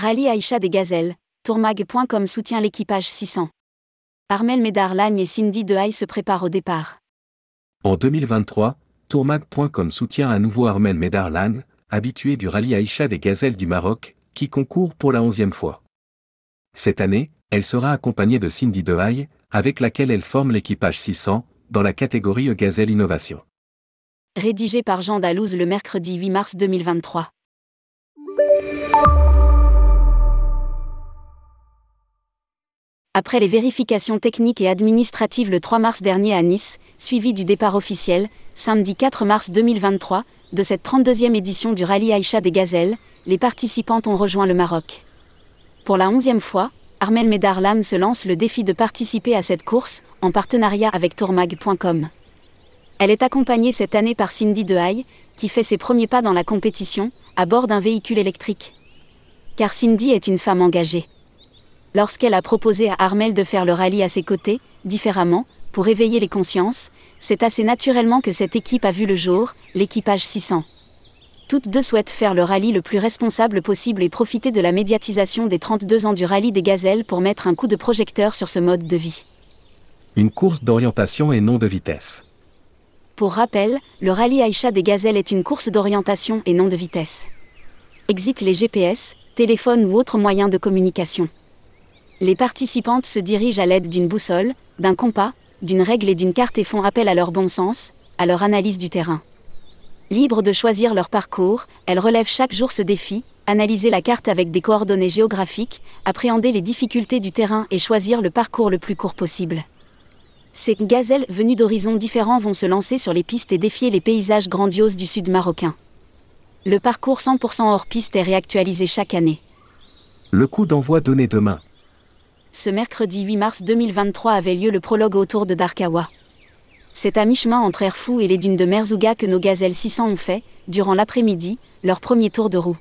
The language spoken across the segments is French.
Rallye Aïcha des Gazelles, tourmag.com soutient l'équipage 600. Armel Médard-Lagne et Cindy Dehaye se préparent au départ. En 2023, tourmag.com soutient à nouveau Armel Médard-Lagne, habitué du rallye Aïcha des Gazelles du Maroc, qui concourt pour la onzième fois. Cette année, elle sera accompagnée de Cindy Dehaye, avec laquelle elle forme l'équipage 600, dans la catégorie Gazelle Innovation. Rédigé par Jean Dalouse le mercredi 8 mars 2023. Après les vérifications techniques et administratives le 3 mars dernier à Nice, suivi du départ officiel, samedi 4 mars 2023, de cette 32e édition du rallye Aïcha des Gazelles, les participantes ont rejoint le Maroc. Pour la onzième fois, Armel Medarlam se lance le défi de participer à cette course, en partenariat avec tourmag.com. Elle est accompagnée cette année par Cindy Dehaye, qui fait ses premiers pas dans la compétition, à bord d'un véhicule électrique. Car Cindy est une femme engagée. Lorsqu'elle a proposé à Armel de faire le rallye à ses côtés, différemment, pour éveiller les consciences, c'est assez naturellement que cette équipe a vu le jour, l'équipage 600. Toutes deux souhaitent faire le rallye le plus responsable possible et profiter de la médiatisation des 32 ans du rallye des gazelles pour mettre un coup de projecteur sur ce mode de vie. Une course d'orientation et non de vitesse. Pour rappel, le rallye Aïcha des gazelles est une course d'orientation et non de vitesse. Exit les GPS, téléphones ou autres moyens de communication. Les participantes se dirigent à l'aide d'une boussole, d'un compas, d'une règle et d'une carte et font appel à leur bon sens, à leur analyse du terrain. Libres de choisir leur parcours, elles relèvent chaque jour ce défi, analyser la carte avec des coordonnées géographiques, appréhender les difficultés du terrain et choisir le parcours le plus court possible. Ces gazelles venues d'horizons différents vont se lancer sur les pistes et défier les paysages grandioses du sud marocain. Le parcours 100% hors piste est réactualisé chaque année. Le coup d'envoi donné demain. Ce mercredi 8 mars 2023 avait lieu le prologue autour de Darkawa. C'est à mi-chemin entre Erfou et les dunes de Merzouga que nos gazelles 600 ont fait, durant l'après-midi, leur premier tour de roue.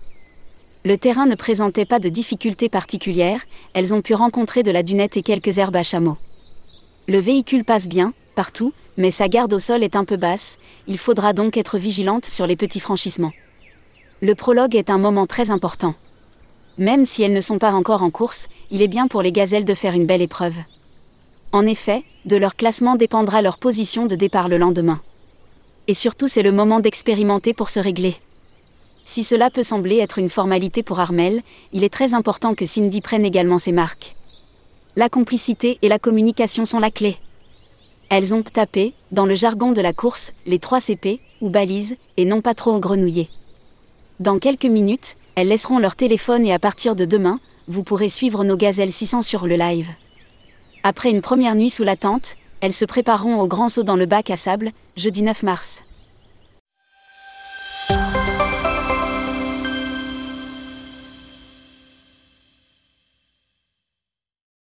Le terrain ne présentait pas de difficultés particulières, elles ont pu rencontrer de la dunette et quelques herbes à chameau. Le véhicule passe bien, partout, mais sa garde au sol est un peu basse, il faudra donc être vigilante sur les petits franchissements. Le prologue est un moment très important. Même si elles ne sont pas encore en course, il est bien pour les gazelles de faire une belle épreuve. En effet, de leur classement dépendra leur position de départ le lendemain. Et surtout c'est le moment d'expérimenter pour se régler. Si cela peut sembler être une formalité pour Armel, il est très important que Cindy prenne également ses marques. La complicité et la communication sont la clé. Elles ont tapé, dans le jargon de la course, les 3 CP, ou balises, et non pas trop grenouillé. Dans quelques minutes, elles laisseront leur téléphone et à partir de demain, vous pourrez suivre nos gazelles 600 sur le live. Après une première nuit sous la tente, elles se prépareront au grand saut dans le bac à sable, jeudi 9 mars.